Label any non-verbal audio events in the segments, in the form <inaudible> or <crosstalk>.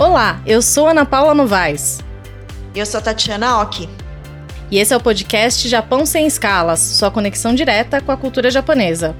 Olá, eu sou Ana Paula Novaes. Eu sou Tatiana Oki. E esse é o podcast Japão Sem Escalas, sua conexão direta com a cultura japonesa.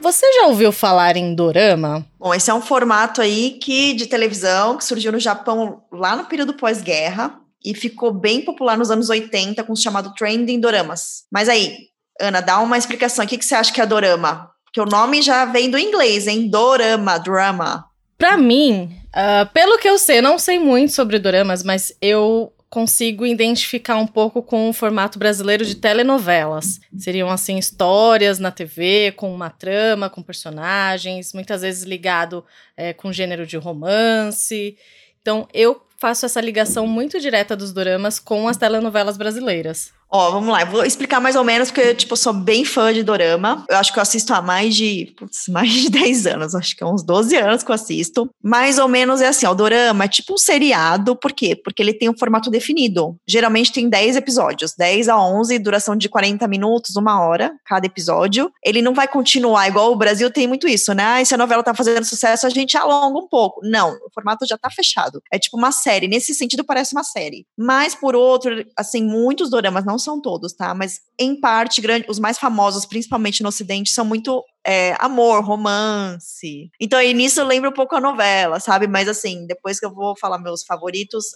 Você já ouviu falar em dorama? Bom, esse é um formato aí que de televisão que surgiu no Japão lá no período pós-guerra e ficou bem popular nos anos 80 com o chamado trending doramas. Mas aí, Ana, dá uma explicação. O que, que você acha que é dorama? Que o nome já vem do inglês, hein? Dorama, drama. Pra mim, uh, pelo que eu sei, não sei muito sobre doramas, mas eu consigo identificar um pouco com o formato brasileiro de telenovelas. Seriam, assim, histórias na TV, com uma trama, com personagens, muitas vezes ligado é, com gênero de romance. Então, eu faço essa ligação muito direta dos doramas com as telenovelas brasileiras. Ó, vamos lá, eu vou explicar mais ou menos, porque tipo, eu sou bem fã de dorama. Eu acho que eu assisto há mais de, putz, <laughs> mais de 10 anos, acho que é uns 12 anos que eu assisto. Mais ou menos é assim, ó, o dorama é tipo um seriado, por quê? Porque ele tem um formato definido. Geralmente tem 10 episódios, 10 a 11, duração de 40 minutos, uma hora, cada episódio. Ele não vai continuar, igual o Brasil tem muito isso, né? Ah, se a novela tá fazendo sucesso, a gente alonga um pouco. Não, o formato já tá fechado. É tipo uma série, nesse sentido parece uma série. Mas, por outro, assim, muitos doramas não não são todos, tá? Mas em parte, grande, os mais famosos, principalmente no Ocidente, são muito é, amor, romance. Então, aí nisso lembra um pouco a novela, sabe? Mas assim, depois que eu vou falar meus favoritos,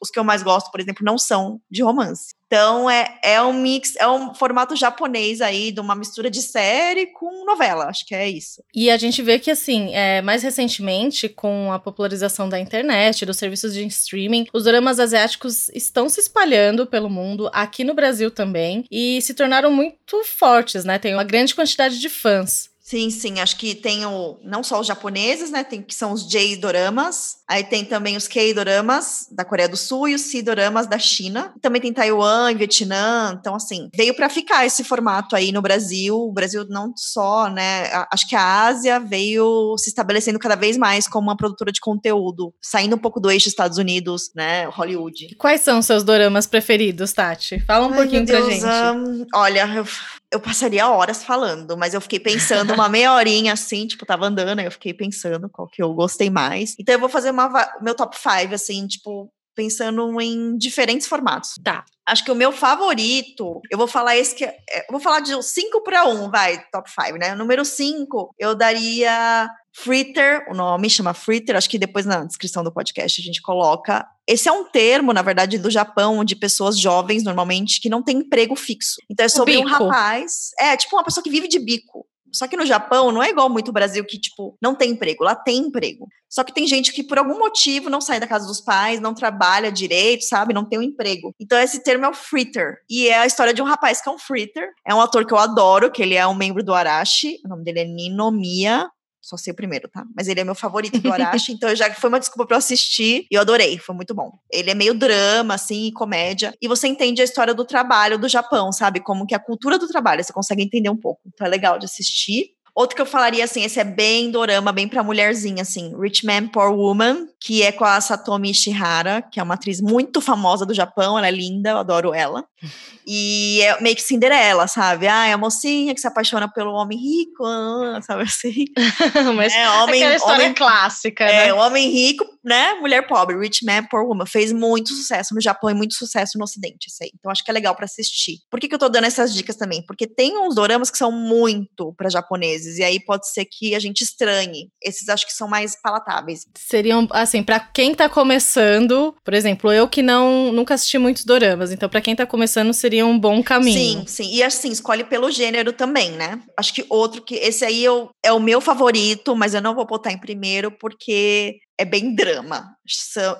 os que eu mais gosto, por exemplo, não são de romance. Então é, é um mix, é um formato japonês aí, de uma mistura de série com novela, acho que é isso. E a gente vê que, assim, é, mais recentemente, com a popularização da internet, dos serviços de streaming, os dramas asiáticos estão se espalhando pelo mundo, aqui no Brasil também, e se tornaram muito fortes, né? Tem uma grande quantidade de fãs. Sim, sim, acho que tem o, não só os japoneses, né, tem que são os J-doramas, aí tem também os K-doramas da Coreia do Sul e os C-doramas da China, também tem Taiwan e Vietnã, então assim, veio para ficar esse formato aí no Brasil, o Brasil não só, né, acho que a Ásia veio se estabelecendo cada vez mais como uma produtora de conteúdo, saindo um pouco do eixo Estados Unidos, né, Hollywood. Quais são os seus doramas preferidos, Tati? Fala um Ai, pouquinho pra Deus, gente. Um, olha, eu eu passaria horas falando, mas eu fiquei pensando uma meia horinha assim, tipo, tava andando, aí eu fiquei pensando qual que eu gostei mais. Então eu vou fazer uma, meu top 5, assim, tipo, pensando em diferentes formatos. Tá. Acho que o meu favorito, eu vou falar esse que. É, eu vou falar de 5 para 1, vai, top 5, né? Número 5, eu daria Fritter, o nome chama Fritter, acho que depois na descrição do podcast a gente coloca. Esse é um termo, na verdade, do Japão, de pessoas jovens, normalmente, que não têm emprego fixo. Então é sobre um rapaz. É, tipo uma pessoa que vive de bico. Só que no Japão não é igual muito o Brasil que, tipo, não tem emprego. Lá tem emprego. Só que tem gente que, por algum motivo, não sai da casa dos pais, não trabalha direito, sabe? Não tem um emprego. Então, esse termo é o fritter. E é a história de um rapaz que é um fritter. É um ator que eu adoro, que ele é um membro do Arashi. O nome dele é Ninomiya só sei o primeiro, tá? Mas ele é meu favorito do <laughs> Arashi, então já foi uma desculpa para eu assistir e eu adorei, foi muito bom. Ele é meio drama, assim, comédia, e você entende a história do trabalho do Japão, sabe? Como que a cultura do trabalho, você consegue entender um pouco. Então é legal de assistir. Outro que eu falaria, assim, esse é bem dorama, bem pra mulherzinha, assim, Rich Man, Poor Woman, que é com a Satomi Ishihara, que é uma atriz muito famosa do Japão, ela é linda, eu adoro ela. <laughs> E é meio que Cinderela, sabe? Ah, é a mocinha que se apaixona pelo homem rico, ah, sabe assim? <laughs> Mas é, homem, aquela história homem, clássica, né? É, homem rico, né? Mulher pobre, Rich Man, Poor Woman. Fez muito sucesso no Japão e muito sucesso no Ocidente, isso aí. Então acho que é legal para assistir. Por que, que eu tô dando essas dicas também? Porque tem uns doramas que são muito para japoneses, e aí pode ser que a gente estranhe. Esses acho que são mais palatáveis. Seriam, assim, para quem tá começando, por exemplo, eu que não nunca assisti muitos doramas, então para quem tá começando seria um bom caminho. Sim, sim. E assim, escolhe pelo gênero também, né? Acho que outro que. Esse aí eu, é o meu favorito, mas eu não vou botar em primeiro porque é bem drama.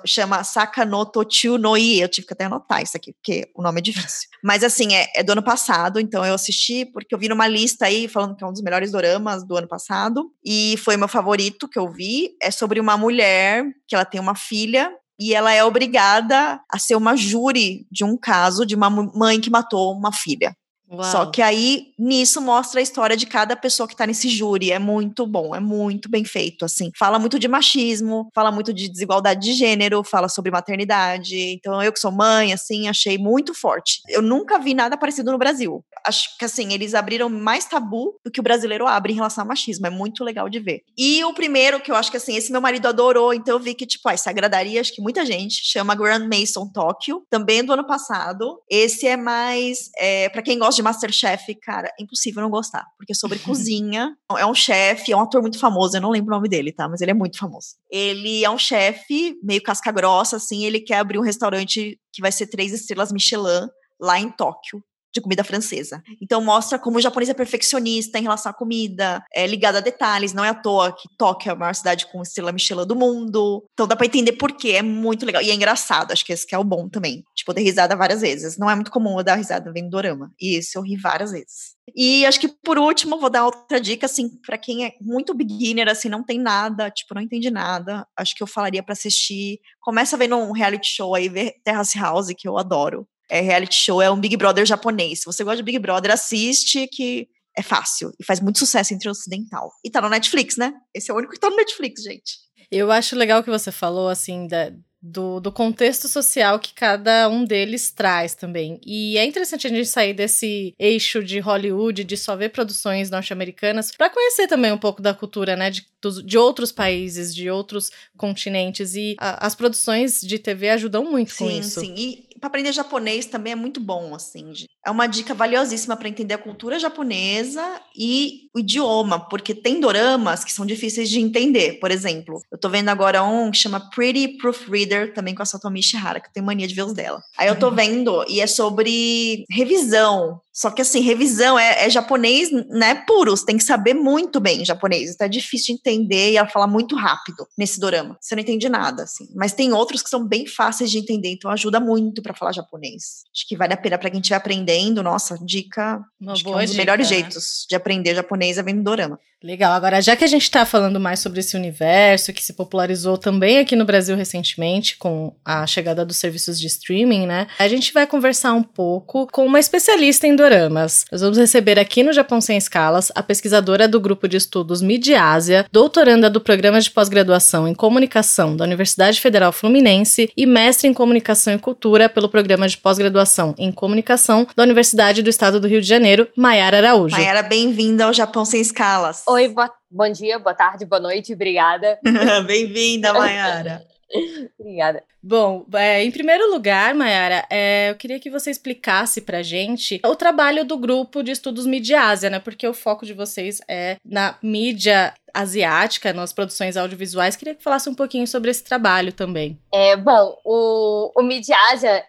Chama Sakanoto Chu no I. Eu tive que até anotar isso aqui, porque o nome é difícil. <laughs> Mas assim, é, é, do ano passado, então eu assisti porque eu vi numa lista aí falando que é um dos melhores doramas do ano passado. E foi meu favorito que eu vi. É sobre uma mulher que ela tem uma filha e ela é obrigada a ser uma júri de um caso de uma mãe que matou uma filha. Uau. Só que aí, nisso, mostra a história de cada pessoa que tá nesse júri. É muito bom, é muito bem feito, assim. Fala muito de machismo, fala muito de desigualdade de gênero, fala sobre maternidade. Então, eu que sou mãe, assim, achei muito forte. Eu nunca vi nada parecido no Brasil. Acho que, assim, eles abriram mais tabu do que o brasileiro abre em relação ao machismo. É muito legal de ver. E o primeiro, que eu acho que, assim, esse meu marido adorou, então eu vi que, tipo, ah, se agradaria, acho que muita gente, chama Grand Mason Tóquio, também do ano passado. Esse é mais, é, para quem gosta de Masterchef, cara, é impossível não gostar, porque é sobre <laughs> cozinha. É um chefe, é um ator muito famoso, eu não lembro o nome dele, tá? Mas ele é muito famoso. Ele é um chefe, meio casca grossa, assim, ele quer abrir um restaurante que vai ser três estrelas Michelin lá em Tóquio de comida francesa. Então mostra como o japonês é perfeccionista em relação à comida, é ligado a detalhes, não é à toa que Tóquio é a maior cidade com estrela Michelin do mundo. Então dá para entender por quê, é muito legal e é engraçado, acho que esse que é o bom também. Tipo, dei risada várias vezes. Não é muito comum eu dar risada vendo dorama. E esse eu ri várias vezes. E acho que por último, vou dar outra dica assim, para quem é muito beginner assim, não tem nada, tipo, não entende nada, acho que eu falaria para assistir. Começa vendo um reality show aí, ver Terrace House, que eu adoro é, reality show é um Big Brother japonês. Se você gosta de Big Brother, assiste que é fácil e faz muito sucesso entre o ocidental. E tá no Netflix, né? Esse é o único que tá no Netflix, gente. Eu acho legal que você falou, assim, da, do, do contexto social que cada um deles traz também. E é interessante a gente sair desse eixo de Hollywood, de só ver produções norte-americanas, para conhecer também um pouco da cultura, né, de, de outros países, de outros continentes. E a, as produções de TV ajudam muito sim, com isso. Sim, sim. Para aprender japonês também é muito bom, assim. É uma dica valiosíssima para entender a cultura japonesa e o idioma, porque tem doramas que são difíceis de entender. Por exemplo, eu tô vendo agora um que chama Pretty Proofreader, também com a Satomi Ishihara, que eu tenho mania de ver os dela. Aí eu tô vendo e é sobre revisão. Só que assim, revisão é, é japonês, né, puro. Você tem que saber muito bem japonês. Então é difícil de entender e ela fala muito rápido nesse dorama. Você não entende nada, assim. Mas tem outros que são bem fáceis de entender, então ajuda muito para falar japonês. Acho que vale a pena para quem estiver aprendendo. Nossa, dica. Uma acho boa que é um dos dica, melhores né? jeitos de aprender japonês é vendo dorama. Legal. Agora, já que a gente está falando mais sobre esse universo que se popularizou também aqui no Brasil recentemente com a chegada dos serviços de streaming, né? A gente vai conversar um pouco com uma especialista em doramas. Nós vamos receber aqui no Japão Sem Escalas a pesquisadora do grupo de estudos Mid-Ásia, doutoranda do programa de pós-graduação em comunicação da Universidade Federal Fluminense e mestre em comunicação e cultura pelo programa de pós-graduação em comunicação da Universidade do Estado do Rio de Janeiro, Maiara Araújo. Maiara, bem-vinda ao Japão Sem Escalas. Oi, boa, bom dia, boa tarde, boa noite, obrigada. <laughs> Bem-vinda, Mayara. <laughs> Obrigada. Bom, é, em primeiro lugar, Mayara, é, eu queria que você explicasse pra gente o trabalho do grupo de estudos Midiásia, né? Porque o foco de vocês é na mídia asiática, nas produções audiovisuais. Queria que falasse um pouquinho sobre esse trabalho também. É, bom, o, o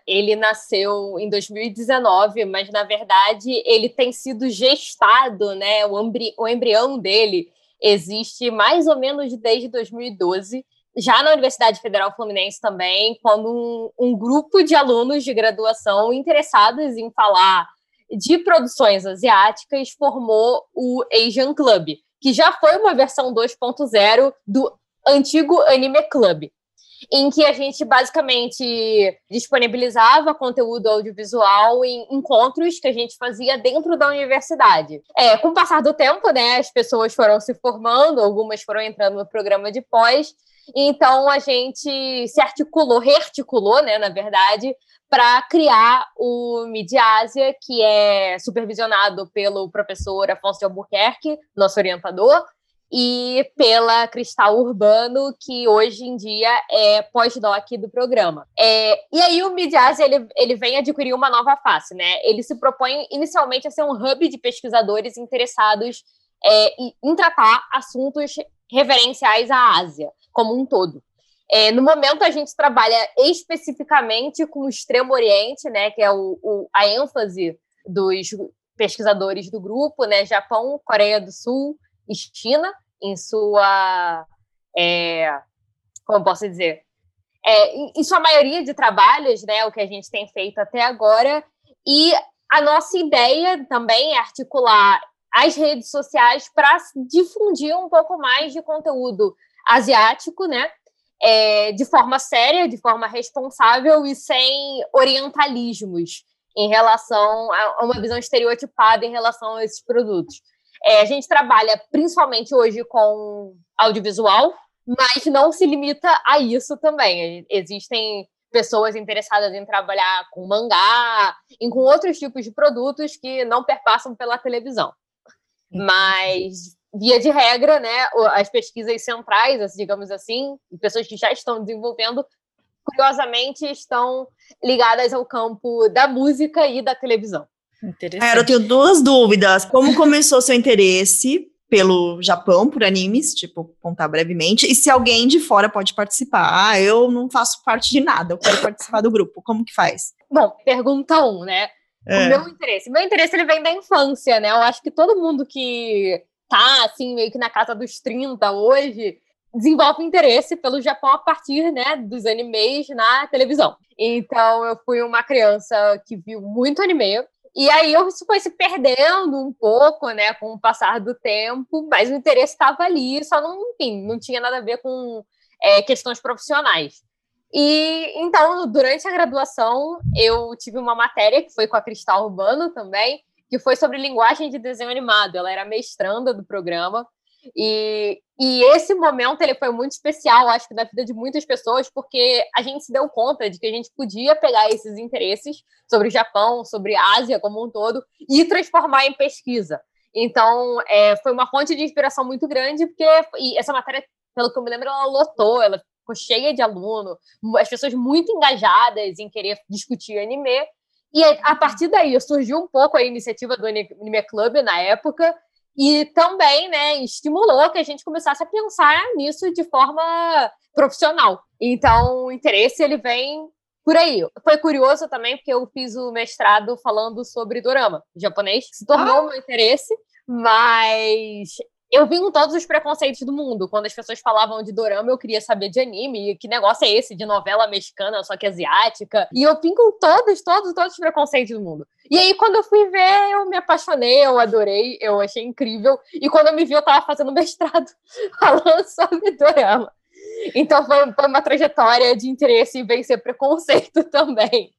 ele nasceu em 2019, mas na verdade ele tem sido gestado, né? O, embri, o embrião dele existe mais ou menos desde 2012 já na Universidade Federal Fluminense também, quando um, um, grupo de alunos de graduação interessados em falar de produções asiáticas formou o Asian Club, que já foi uma versão 2.0 do antigo Anime Club, em que a gente basicamente disponibilizava conteúdo audiovisual em encontros que a gente fazia dentro da universidade. É, com o passar do tempo, né, as pessoas foram se formando, algumas foram entrando no programa de pós, então a gente se articulou, rearticulou, né, na verdade, para criar o Midiásia, que é supervisionado pelo professor Afonso de Albuquerque, nosso orientador, e pela Cristal Urbano, que hoje em dia é pós-doc do programa. É, e aí o Midiásia, ele, ele vem adquirir uma nova face, né? Ele se propõe inicialmente a ser um hub de pesquisadores interessados é, em tratar assuntos referenciais à Ásia como um todo. É, no momento, a gente trabalha especificamente com o Extremo Oriente, né, que é o, o, a ênfase dos pesquisadores do grupo, né, Japão, Coreia do Sul e China, em sua. É, como posso dizer? É, em, em sua maioria de trabalhos, né, o que a gente tem feito até agora, e a nossa ideia também é articular as redes sociais para difundir um pouco mais de conteúdo asiático, né? É, de forma séria, de forma responsável e sem orientalismos em relação a uma visão estereotipada em relação a esses produtos. É, a gente trabalha principalmente hoje com audiovisual, mas não se limita a isso também. Existem pessoas interessadas em trabalhar com mangá e com outros tipos de produtos que não perpassam pela televisão. Mas, via de regra, né, as pesquisas centrais, digamos assim, pessoas que já estão desenvolvendo, curiosamente, estão ligadas ao campo da música e da televisão. Interessante. eu tenho duas dúvidas. Como começou seu interesse pelo Japão, por animes, tipo, contar brevemente, e se alguém de fora pode participar. Ah, eu não faço parte de nada, eu quero participar do grupo. Como que faz? Bom, pergunta um, né? É. O meu interesse. Meu interesse ele vem da infância, né? Eu acho que todo mundo que tá assim, meio que na casa dos 30 hoje, desenvolve interesse pelo Japão a partir né, dos animes na televisão. Então, eu fui uma criança que viu muito anime, e aí isso foi se perdendo um pouco, né, com o passar do tempo, mas o interesse estava ali, só não, enfim, não tinha nada a ver com é, questões profissionais. E então, durante a graduação, eu tive uma matéria que foi com a Cristal Urbano também, que foi sobre linguagem de desenho animado. Ela era mestranda do programa. E, e esse momento ele foi muito especial, acho que na vida de muitas pessoas, porque a gente se deu conta de que a gente podia pegar esses interesses sobre o Japão, sobre a Ásia como um todo, e transformar em pesquisa. Então, é, foi uma fonte de inspiração muito grande, porque essa matéria, pelo que eu me lembro, ela lotou, ela ficou cheia de aluno, as pessoas muito engajadas em querer discutir anime. E a partir daí surgiu um pouco a iniciativa do Anime Club na época, e também, né, estimulou que a gente começasse a pensar nisso de forma profissional. Então, o interesse ele vem por aí. Foi curioso também porque eu fiz o mestrado falando sobre dorama japonês, se tornou ah. meu interesse, mas eu vim com todos os preconceitos do mundo. Quando as pessoas falavam de dorama, eu queria saber de anime. Que negócio é esse de novela mexicana, só que asiática? E eu vim com todos, todos, todos os preconceitos do mundo. E aí, quando eu fui ver, eu me apaixonei, eu adorei, eu achei incrível. E quando eu me vi, eu tava fazendo mestrado <laughs> falando sobre dorama. Então, foi, uma trajetória de interesse em vencer preconceito <laughs> também.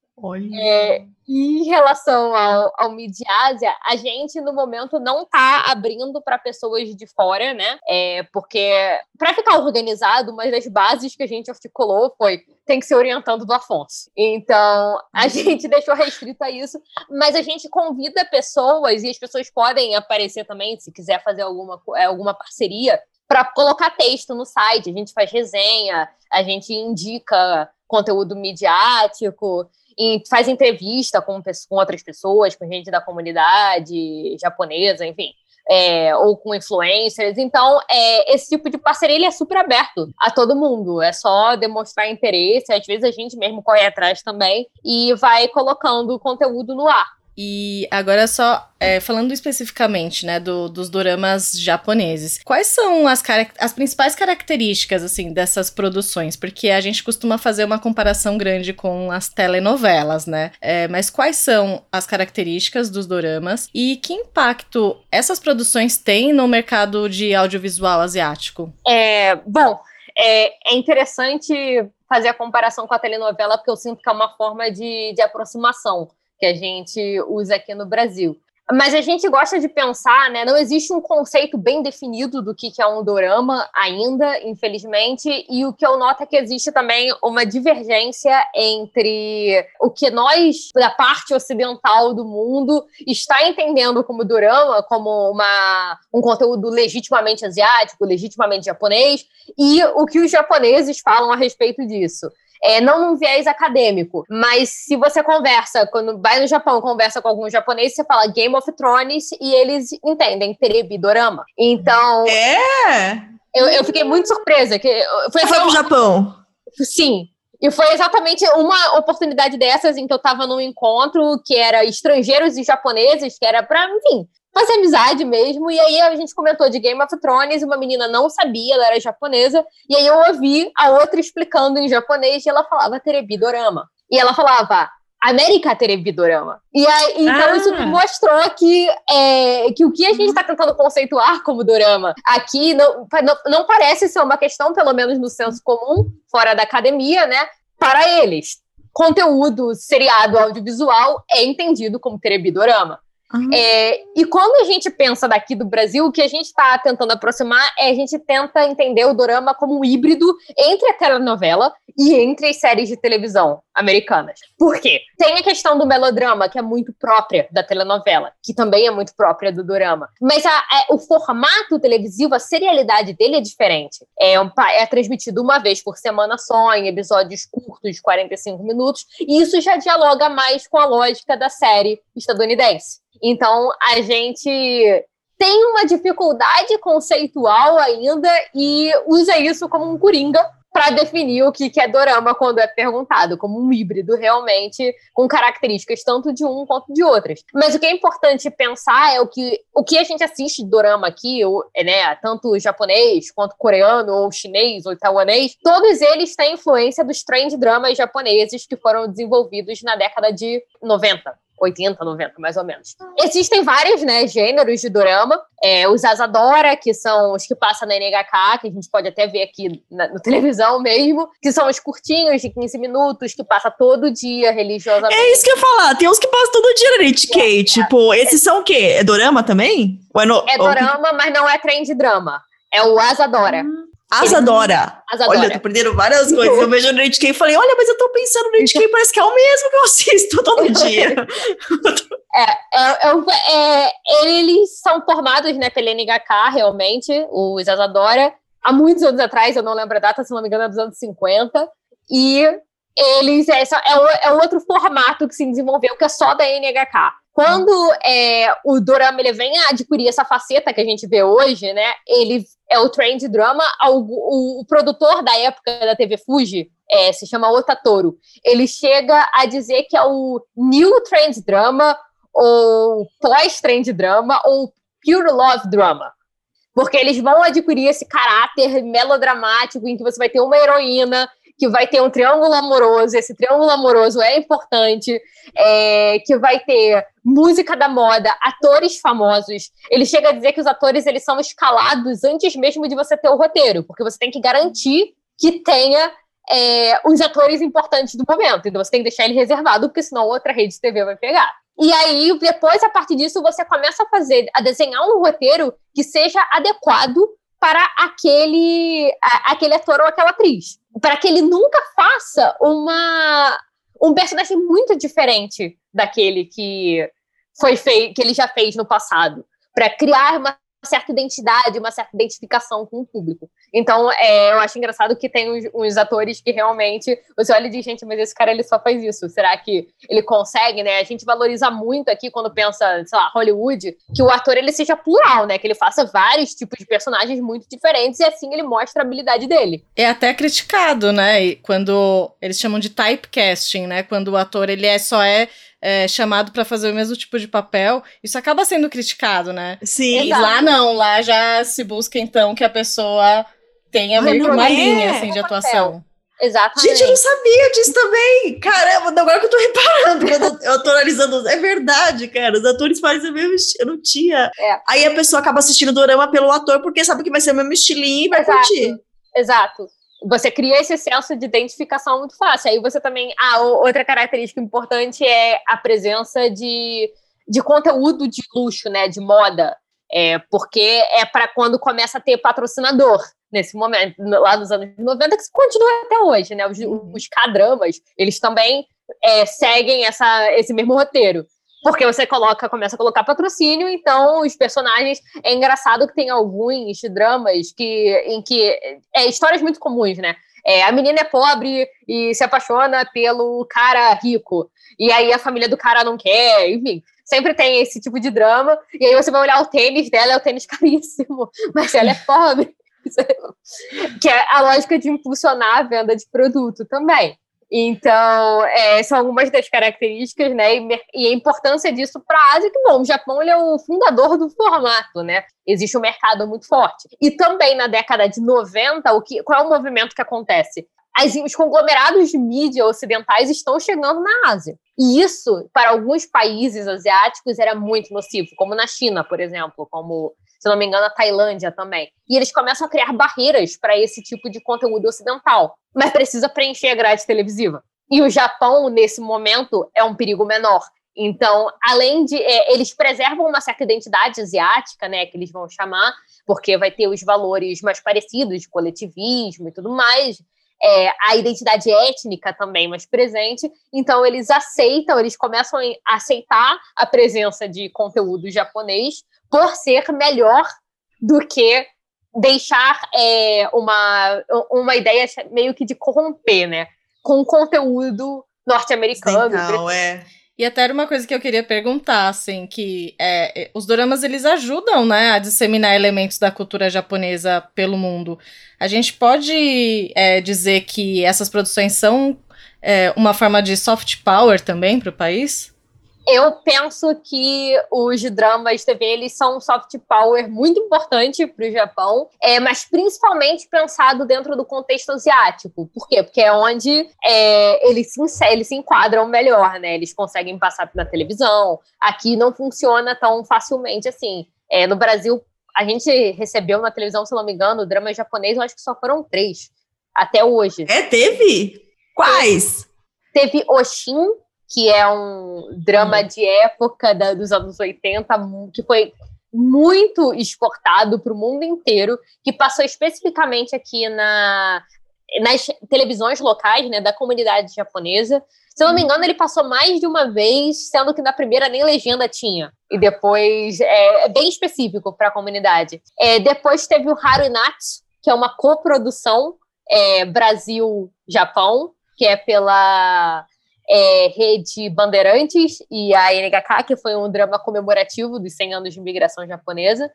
É, em relação ao, ao Midiásia, a gente no momento não está abrindo para pessoas de fora, né? É, porque para ficar organizado, uma das bases que a gente articulou foi tem que ser orientando do Afonso. Então a uhum. gente deixou restrito a isso, mas a gente convida pessoas e as pessoas podem aparecer também se quiser fazer alguma, é, alguma parceria para colocar texto no site. A gente faz resenha, a gente indica conteúdo midiático e faz entrevista com, com outras pessoas, com gente da comunidade japonesa, enfim. É, ou com influencers. Então, é, esse tipo de parceria ele é super aberto a todo mundo. É só demonstrar interesse. Às vezes a gente mesmo corre atrás também e vai colocando conteúdo no ar. E agora só é, falando especificamente, né, do, dos doramas japoneses, quais são as, as principais características, assim, dessas produções? Porque a gente costuma fazer uma comparação grande com as telenovelas, né? É, mas quais são as características dos doramas e que impacto essas produções têm no mercado de audiovisual asiático? É, bom, é, é interessante fazer a comparação com a telenovela, porque eu sinto que é uma forma de, de aproximação que a gente usa aqui no Brasil. Mas a gente gosta de pensar, né? Não existe um conceito bem definido do que é um dorama ainda, infelizmente, e o que eu noto é que existe também uma divergência entre o que nós, da parte ocidental do mundo, está entendendo como dorama, como uma, um conteúdo legitimamente asiático, legitimamente japonês, e o que os japoneses falam a respeito disso é, não num viés acadêmico, mas se você conversa, quando vai no Japão, conversa com algum japonês, você fala Game of Thrones e eles entendem Terebi Dorama. Então. É! Eu, eu fiquei muito surpresa. Que foi, foi pro Japão? Sim, e foi exatamente uma oportunidade dessas em que eu estava num encontro que era estrangeiros e japoneses, que era para, enfim, fazer amizade mesmo. E aí a gente comentou de Game of Thrones, uma menina não sabia, ela era japonesa, e aí eu ouvi a outra explicando em japonês e ela falava Terebi Dorama. E ela falava América Terebi Dorama. E aí, então ah. isso mostrou que, é, que o que a gente está tentando conceituar como dorama aqui não, não, não parece ser uma questão, pelo menos no senso comum, fora da academia, né? Para eles conteúdo seriado audiovisual é entendido como terebidorama. Uhum. É, e quando a gente pensa daqui do Brasil, o que a gente está tentando aproximar é a gente tenta entender o dorama como um híbrido entre a telenovela e entre as séries de televisão americanas. Por quê? Tem a questão do melodrama, que é muito própria da telenovela, que também é muito própria do dorama. Mas a, a, o formato televisivo, a serialidade dele é diferente. É, um, é transmitido uma vez por semana só, em episódios curtos de 45 minutos, e isso já dialoga mais com a lógica da série estadunidense. Então, a gente tem uma dificuldade conceitual ainda e usa isso como um coringa para definir o que, é dorama quando é perguntado, como um híbrido realmente com características tanto de um quanto de outras. Mas o que é importante pensar é o que, o que a gente assiste de dorama aqui, né, tanto japonês quanto coreano, ou chinês, ou taiwanês, todos eles têm influência dos trend dramas japoneses que foram desenvolvidos na década de 90. 80, 90, mais ou menos. Existem vários, né, gêneros de dorama. É, os Asadora, que são os que passam na NHK, que a gente pode até ver aqui na, no <laughs> televisão mesmo, que são os curtinhos de 15 minutos, que passa todo dia religiosamente. É isso que eu ia falar, tem uns que passam todo dia na NHK, é, tipo, esses são o quê? É dorama também? Ou é, no, é dorama, ou... mas não é trend drama. É o Asadora. Hum. Asadora. Asadora. Olha, eu tô perdendo várias coisas. Eu vejo o Nerdcam e falei, olha, mas eu tô pensando no Nerdcam, parece que é o mesmo que eu assisto todo <laughs> dia. é, é, é, é, eles são formados né, pela NHK, realmente, os Asadora. Há muitos anos atrás, eu não lembro a data, se não me engano, é dos anos 50. E eles é, é, é outro formato que se desenvolveu, que é só da NHK. Quando é, o dorama ele vem a adquirir essa faceta que a gente vê hoje, né? Ele é o trend drama. O, o, o produtor da época da TV Fuji é, se chama Otatoro. Ele chega a dizer que é o new trend drama, ou pós-trend drama, ou pure love drama. Porque eles vão adquirir esse caráter melodramático em que você vai ter uma heroína que vai ter um triângulo amoroso, esse triângulo amoroso é importante, é, que vai ter música da moda, atores famosos. Ele chega a dizer que os atores eles são escalados antes mesmo de você ter o roteiro, porque você tem que garantir que tenha é, os atores importantes do momento. Então você tem que deixar ele reservado, porque senão outra rede de TV vai pegar. E aí, depois, a partir disso, você começa a fazer, a desenhar um roteiro que seja adequado para aquele, a, aquele ator ou aquela atriz para que ele nunca faça uma um personagem muito diferente daquele que foi feito, que ele já fez no passado, para criar uma certa identidade, uma certa identificação com o público. Então, é, eu acho engraçado que tem uns, uns, atores que realmente você olha e diz, gente, mas esse cara ele só faz isso. Será que ele consegue, né? A gente valoriza muito aqui quando pensa, sei lá, Hollywood, que o ator ele seja plural, né? Que ele faça vários tipos de personagens muito diferentes e assim ele mostra a habilidade dele. É até criticado, né? Quando eles chamam de typecasting, né? Quando o ator ele é só é é, chamado para fazer o mesmo tipo de papel, isso acaba sendo criticado, né? Sim. E lá não, lá já se busca então que a pessoa tenha meio que uma é. linha assim, de atuação. Exatamente. Gente, eu não sabia disso também. Caramba, agora que eu tô reparando, quando eu tô analisando. É verdade, cara. Os atores fazem o mesmo estilo. Eu não tinha. É. Aí a pessoa acaba assistindo o dorama pelo ator, porque sabe que vai ser o mesmo estilinho e vai Exato. curtir. Exato você cria esse senso de identificação muito fácil. Aí você também. Ah, outra característica importante é a presença de, de conteúdo de luxo, né? De moda. É, porque é para quando começa a ter patrocinador nesse momento, lá nos anos 90, que continua até hoje, né? Os, uhum. os K-dramas, eles também é, seguem essa, esse mesmo roteiro. Porque você coloca, começa a colocar patrocínio, então os personagens. É engraçado que tem alguns dramas que, em que. É histórias muito comuns, né? É, a menina é pobre e se apaixona pelo cara rico. E aí a família do cara não quer, enfim. Sempre tem esse tipo de drama. E aí você vai olhar o tênis dela, é o tênis <laughs> caríssimo, mas ela é pobre. <laughs> que é a lógica de impulsionar a venda de produto também. Então, é, são algumas das características, né? E, e a importância disso para a Ásia, que, bom, o Japão ele é o fundador do formato, né? Existe um mercado muito forte. E também na década de 90, o que, qual é o movimento que acontece? As, os conglomerados de mídia ocidentais estão chegando na Ásia. E isso, para alguns países asiáticos, era muito nocivo, como na China, por exemplo, como se não me engano, a Tailândia também. E eles começam a criar barreiras para esse tipo de conteúdo ocidental. Mas precisa preencher a grade televisiva. E o Japão, nesse momento, é um perigo menor. Então, além de. É, eles preservam uma certa identidade asiática, né? Que eles vão chamar, porque vai ter os valores mais parecidos de coletivismo e tudo mais. É, a identidade étnica também mais presente. Então, eles aceitam, eles começam a aceitar a presença de conteúdo japonês por ser melhor do que deixar é, uma, uma ideia meio que de corromper, né? Com conteúdo norte-americano. Então, é. E até era uma coisa que eu queria perguntar, assim, que é, é, os doramas eles ajudam, né, a disseminar elementos da cultura japonesa pelo mundo. A gente pode é, dizer que essas produções são é, uma forma de soft power também para o país? Eu penso que os dramas TV eles são um soft power muito importante para o Japão, é, mas principalmente pensado dentro do contexto asiático. Por quê? Porque é onde é, eles, se, eles se enquadram melhor, né? Eles conseguem passar na televisão. Aqui não funciona tão facilmente assim. É, no Brasil, a gente recebeu na televisão, se não me engano, dramas japoneses, eu acho que só foram três até hoje. É, teve? Quais? Teve Oshin, que é um drama hum. de época da, dos anos 80, que foi muito exportado para o mundo inteiro, que passou especificamente aqui na, nas televisões locais, né, da comunidade japonesa. Se eu não me engano, ele passou mais de uma vez, sendo que na primeira nem legenda tinha. E depois é, é bem específico para a comunidade. É, depois teve o Harunatsu, que é uma coprodução é, Brasil-Japão, que é pela é, Rede Bandeirantes e a NHK, que foi um drama comemorativo dos 100 anos de imigração japonesa.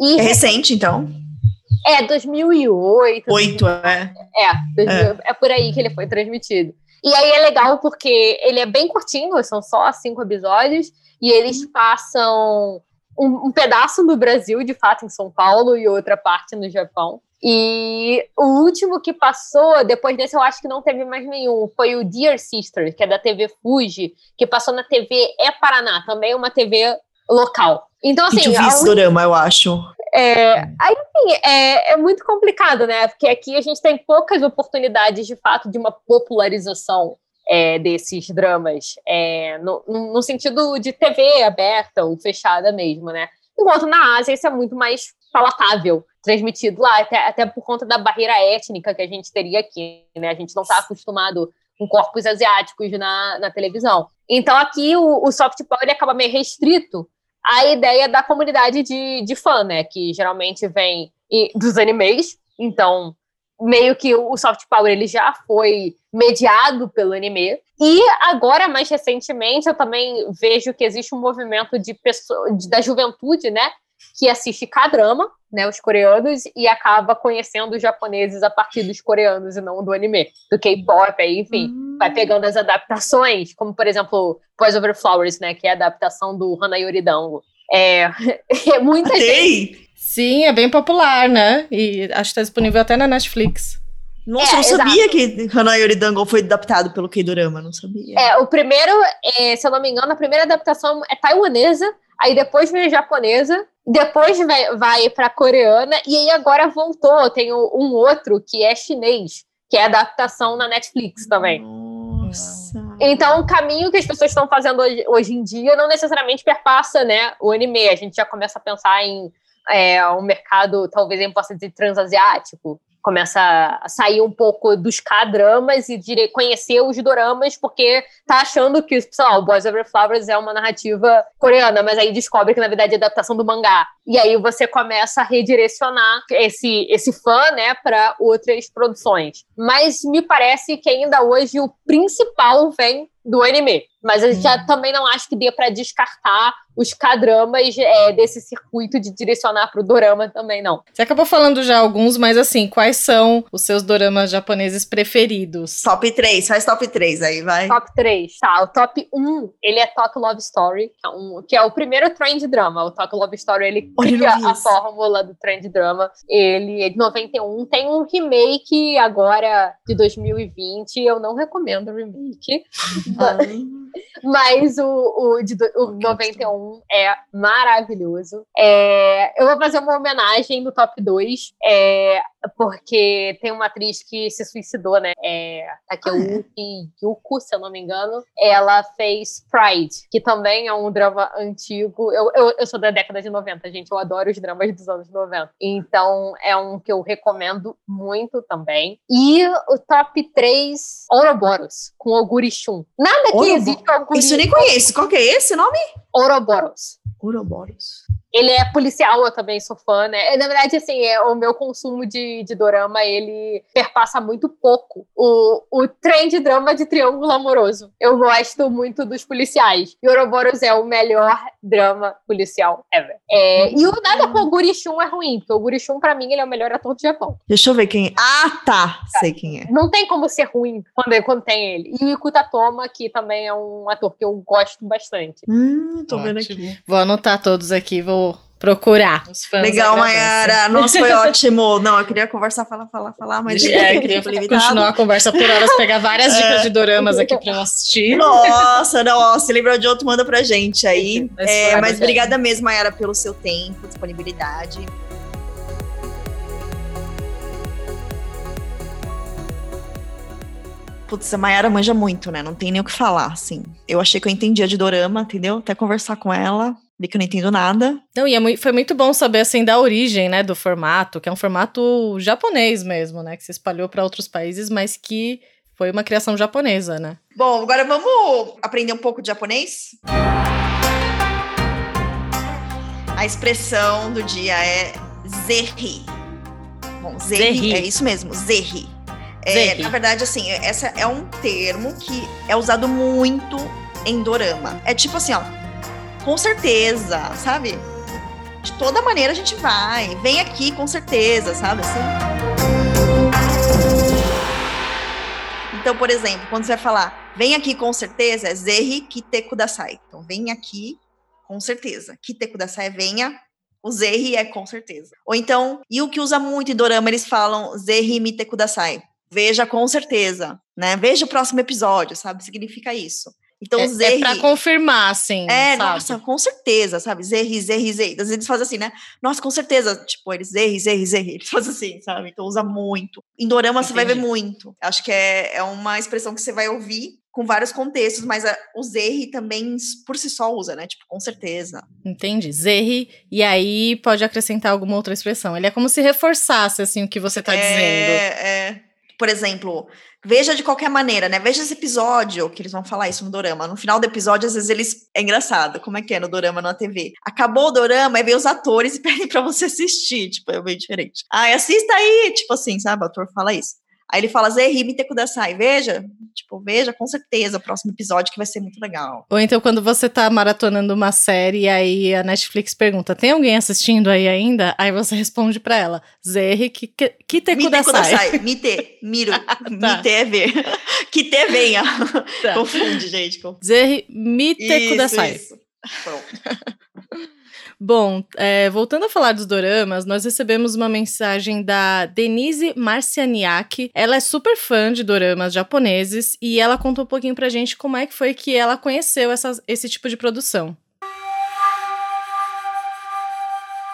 E, é recente, então? É, 2008. Oito, é. É, é, é por aí que ele foi transmitido. E aí é legal porque ele é bem curtinho, são só cinco episódios, e eles passam um, um pedaço no Brasil, de fato, em São Paulo, e outra parte no Japão. E o último que passou, depois desse eu acho que não teve mais nenhum, foi o Dear Sister, que é da TV Fuji, que passou na TV É Paraná, também uma TV local. Então, assim. Que esse drama, eu acho. É, aí, enfim, é, é muito complicado, né? Porque aqui a gente tem poucas oportunidades, de fato, de uma popularização é, desses dramas, é, no, no, sentido de TV aberta ou fechada mesmo, né? Enquanto na Ásia isso é muito mais palatável transmitido lá, até, até por conta da barreira étnica que a gente teria aqui, né? A gente não está acostumado com corpos asiáticos na, na televisão. Então aqui o, o soft power ele acaba meio restrito à ideia da comunidade de, de fã, né? Que geralmente vem dos animes, então meio que o soft power ele já foi mediado pelo anime. E agora, mais recentemente, eu também vejo que existe um movimento de pessoa, de, da juventude, né? que assiste K-drama, né, os coreanos, e acaba conhecendo os japoneses a partir dos coreanos e não do anime, do K-pop, aí, enfim, hum. vai pegando as adaptações, como, por exemplo, Boys Over Flowers, né, que é a adaptação do Hanayori Dango. É, <laughs> é muita gente... Sim, é bem popular, né, e acho que está disponível até na Netflix. Nossa, é, eu não sabia que Hanayori Dango foi adaptado pelo K-drama, não sabia. É, o primeiro, é, se eu não me engano, a primeira adaptação é taiwanesa, aí depois veio japonesa, depois vai, vai para coreana e aí agora voltou. Tem um outro que é chinês, que é adaptação na Netflix também. Nossa. Então, o caminho que as pessoas estão fazendo hoje, hoje em dia não necessariamente perpassa né, o anime. A gente já começa a pensar em é, um mercado, talvez eu possa dizer, transasiático começa a sair um pouco dos K-dramas e conhecer os doramas, porque tá achando que, sei lá, o Boys Over Flowers é uma narrativa coreana, mas aí descobre que, na verdade, é adaptação do mangá. E aí você começa a redirecionar esse, esse fã, né, para outras produções. Mas me parece que ainda hoje o principal vem do anime. Mas eu já hum. também não acho que dê para descartar os K-dramas é, desse circuito de direcionar pro dorama também, não. Você acabou falando já alguns, mas assim, quais são os seus doramas japoneses preferidos? Top 3, faz top 3 aí, vai. Top 3, tá. O top 1, ele é Talk Love Story, que é, um, que é o primeiro trend drama. O Talk Love Story, ele cria a fórmula do trend drama. Ele é de 91, tem um remake agora de 2020, eu não recomendo o remake. Ai. Mas o, o, de, o 91 é maravilhoso. É, eu vou fazer uma homenagem no top 2, é, porque tem uma atriz que se suicidou, né? É, Takeuki Yuko, se eu não me engano. Ela fez Pride, que também é um drama antigo. Eu, eu, eu sou da década de 90, gente. Eu adoro os dramas dos anos 90. Então, é um que eu recomendo muito também. E o top 3, Ouroboros, com Oguri Shun. Nada que Ouroboros. existe Isso eu nem conheço. Qual que é esse nome? Ouroboros. Ouroboros. Ele é policial, eu também sou fã, né? Na verdade, assim, é, o meu consumo de, de dorama, ele perpassa muito pouco o, o trem de drama de triângulo amoroso. Eu gosto muito dos policiais. E Ouroboros é o melhor drama policial ever. É, e o nada com o Gurishun é ruim, porque o Gurishun, pra mim, ele é o melhor ator do Japão. Deixa eu ver quem é. Ah, tá! Sei quem é. Não tem como ser ruim quando, quando tem ele. E o Ikuta Toma, que também é um ator que eu gosto bastante. Hum, tô Ótimo. vendo aqui. Vou anotar todos aqui, vou procurar. Legal, Mayara. Nossa, foi <laughs> ótimo. Não, eu queria conversar, falar, falar, falar, mas. É, eu queria <laughs> continuar a conversa por horas, pegar várias dicas é. de doramas aqui pra eu assistir. Nossa, não, se lembrou de outro, manda pra gente aí. É, mas obrigada mesmo, Mayara, pelo seu tempo, disponibilidade. Putz, a Mayara manja muito, né? Não tem nem o que falar, assim. Eu achei que eu entendia de dorama, entendeu? Até conversar com ela vi que eu não entendo nada. Não, e é muito, foi muito bom saber, assim, da origem, né, do formato, que é um formato japonês mesmo, né, que se espalhou para outros países, mas que foi uma criação japonesa, né? Bom, agora vamos aprender um pouco de japonês? A expressão do dia é zerri. Bom, zerri, zerri. é isso mesmo, zerri. É, na verdade, assim, essa é um termo que é usado muito em dorama. É tipo assim, ó, com certeza, sabe? De toda maneira a gente vai. Vem aqui com certeza, sabe? Assim. Então, por exemplo, quando você vai falar, vem aqui com certeza, é Zerri Kite Kudasai. Então, vem aqui com certeza. Kite Kudasai é venha, o Zerri é com certeza. Ou então, e o que usa muito em Dorama, eles falam Zerri Mite Kudasai. Veja com certeza, né? Veja o próximo episódio, sabe? Significa isso. Então, é, Zerri... É pra confirmar, assim. É, sabe? nossa, com certeza, sabe? Zerri, Zerri, Zerri. Às vezes eles fazem assim, né? Nossa, com certeza. Tipo, eles Zerri, Zerri, Zerri. Eles fazem assim, sabe? Então usa muito. Em Dorama Entendi. você vai ver muito. Acho que é, é uma expressão que você vai ouvir com vários contextos, mas a, o Zerri também por si só usa, né? Tipo, com certeza. Entendi. Zerri, e aí pode acrescentar alguma outra expressão. Ele é como se reforçasse, assim, o que você tá é, dizendo. É, por exemplo, veja de qualquer maneira, né? Veja esse episódio, que eles vão falar isso no dorama. No final do episódio, às vezes eles. É engraçado, como é que é no dorama na TV? Acabou o dorama, aí vem os atores e <laughs> pedem pra você assistir. Tipo, é bem diferente. Ah, assista aí! Tipo assim, sabe? O ator fala isso. Aí ele fala, Zerri Mite Kudasai, veja, tipo, veja com certeza o próximo episódio que vai ser muito legal. Ou então quando você tá maratonando uma série e aí a Netflix pergunta, tem alguém assistindo aí ainda? Aí você responde pra ela, Zerri Kite Kudasai. Kudasai, Mite, miro, <laughs> tá. Mite é ver. Kite venha. Tá. Confunde, gente. Zerri Mite isso, Kudasai. Isso. Pronto. <laughs> Bom, é, voltando a falar dos doramas, nós recebemos uma mensagem da Denise Marcianiak. Ela é super fã de doramas japoneses e ela contou um pouquinho pra gente como é que foi que ela conheceu essa, esse tipo de produção.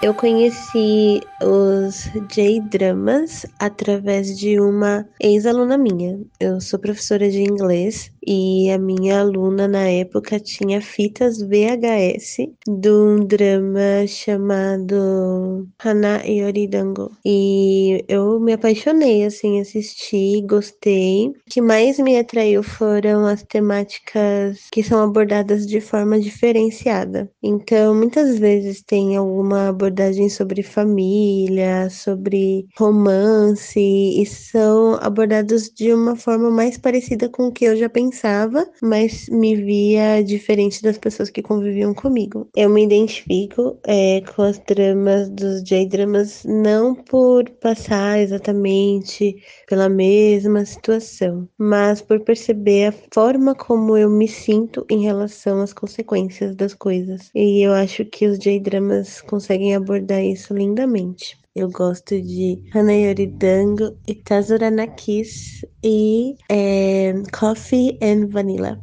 Eu conheci os J-dramas através de uma ex-aluna minha. Eu sou professora de inglês e a minha aluna na época tinha fitas VHS de um drama chamado Hana Yoridango. E eu me apaixonei, assim, assisti, gostei. O que mais me atraiu foram as temáticas que são abordadas de forma diferenciada. Então, muitas vezes tem alguma abordagem sobre família, sobre romance, e são abordados de uma forma mais parecida com o que eu já pensei pensava, mas me via diferente das pessoas que conviviam comigo. Eu me identifico é, com as dramas dos J-dramas não por passar exatamente pela mesma situação, mas por perceber a forma como eu me sinto em relação às consequências das coisas. E eu acho que os J-dramas conseguem abordar isso lindamente. Eu gosto de Hanayori Dango, Itazura na Kiss e é, Coffee and Vanilla.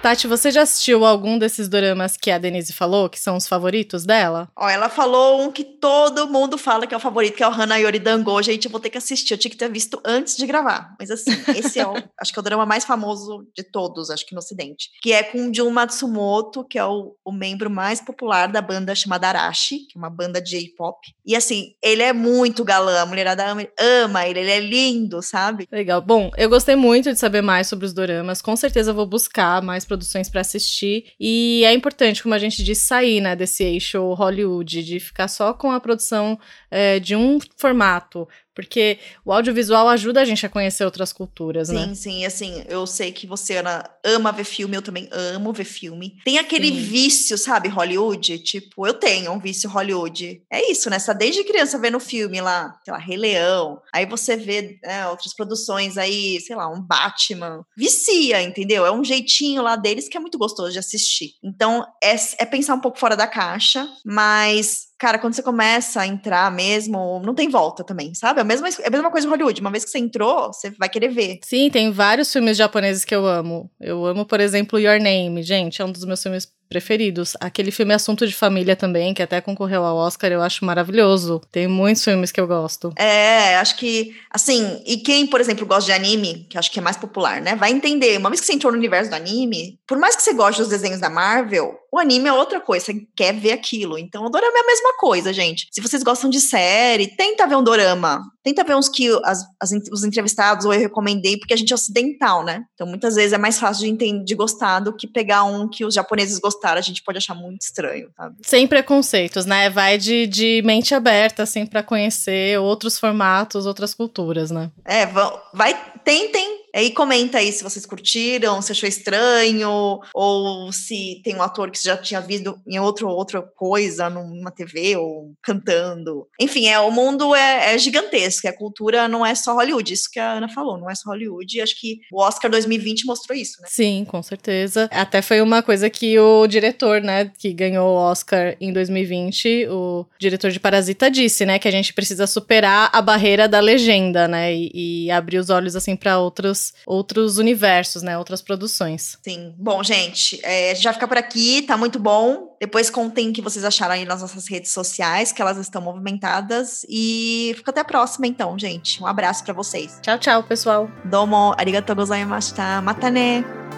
Tati, você já assistiu algum desses doramas que a Denise falou, que são os favoritos dela? Ó, ela falou um que todo mundo fala que é o favorito, que é o Hanayori Dango. Gente, eu vou ter que assistir. Eu tinha que ter visto antes de gravar. Mas assim, esse é o, <laughs> acho que é o drama mais famoso de todos, acho que no ocidente. Que é com o Jun Matsumoto, que é o, o membro mais popular da banda chamada Arashi, que é uma banda de J-pop. E assim, ele é muito galã, a mulherada ama, ama ele, ele é lindo, sabe? Legal. Bom, eu gostei muito de saber mais sobre os doramas. Com certeza vou buscar mais produções para assistir. E é importante, como a gente disse, sair né, desse eixo Hollywood, de ficar só com a produção é, de um formato. Porque o audiovisual ajuda a gente a conhecer outras culturas, sim, né? Sim, sim. Assim, eu sei que você, Ana, ama ver filme, eu também amo ver filme. Tem aquele sim. vício, sabe, Hollywood? Tipo, eu tenho um vício Hollywood. É isso, né? Você tá desde criança vendo filme lá, sei lá, Rei Leão. Aí você vê né, outras produções aí, sei lá, um Batman. Vicia, entendeu? É um jeitinho lá deles que é muito gostoso de assistir. Então, é, é pensar um pouco fora da caixa, mas cara, quando você começa a entrar mesmo, não tem volta também, sabe? É a mesma, é a mesma coisa em Hollywood. Uma vez que você entrou, você vai querer ver. Sim, tem vários filmes japoneses que eu amo. Eu amo, por exemplo, Your Name. Gente, é um dos meus filmes preferidos. Aquele filme Assunto de Família também, que até concorreu ao Oscar, eu acho maravilhoso. Tem muitos filmes que eu gosto. É, acho que, assim, e quem, por exemplo, gosta de anime, que acho que é mais popular, né, vai entender. Uma vez que você entrou no universo do anime, por mais que você goste dos desenhos da Marvel, o anime é outra coisa, você quer ver aquilo. Então, o dorama é a mesma coisa, gente. Se vocês gostam de série, tenta ver um dorama. Tenta ver uns que as, as, os entrevistados ou eu recomendei, porque a gente é ocidental, né? Então, muitas vezes é mais fácil de, entender, de gostar do que pegar um que os japoneses gostaram, a gente pode achar muito estranho, sabe? Sem preconceitos, né? Vai de, de mente aberta, assim, para conhecer outros formatos, outras culturas, né? É, vai, tentem Aí comenta aí se vocês curtiram, se achou estranho, ou se tem um ator que já tinha visto em outro, outra coisa, numa TV, ou cantando. Enfim, é, o mundo é, é gigantesco, a cultura não é só Hollywood, isso que a Ana falou, não é só Hollywood, e acho que o Oscar 2020 mostrou isso, né? Sim, com certeza. Até foi uma coisa que o diretor, né, que ganhou o Oscar em 2020, o diretor de Parasita disse, né, que a gente precisa superar a barreira da legenda, né, e, e abrir os olhos, assim, para outros outros, outros universos, né? Outras produções. Sim. Bom, gente, é, a gente vai ficar por aqui, tá muito bom. Depois contem o que vocês acharam aí nas nossas redes sociais, que elas estão movimentadas. E fica até a próxima, então, gente. Um abraço para vocês. Tchau, tchau, pessoal. Domo, arigatou gozaimashita. Matane! Thank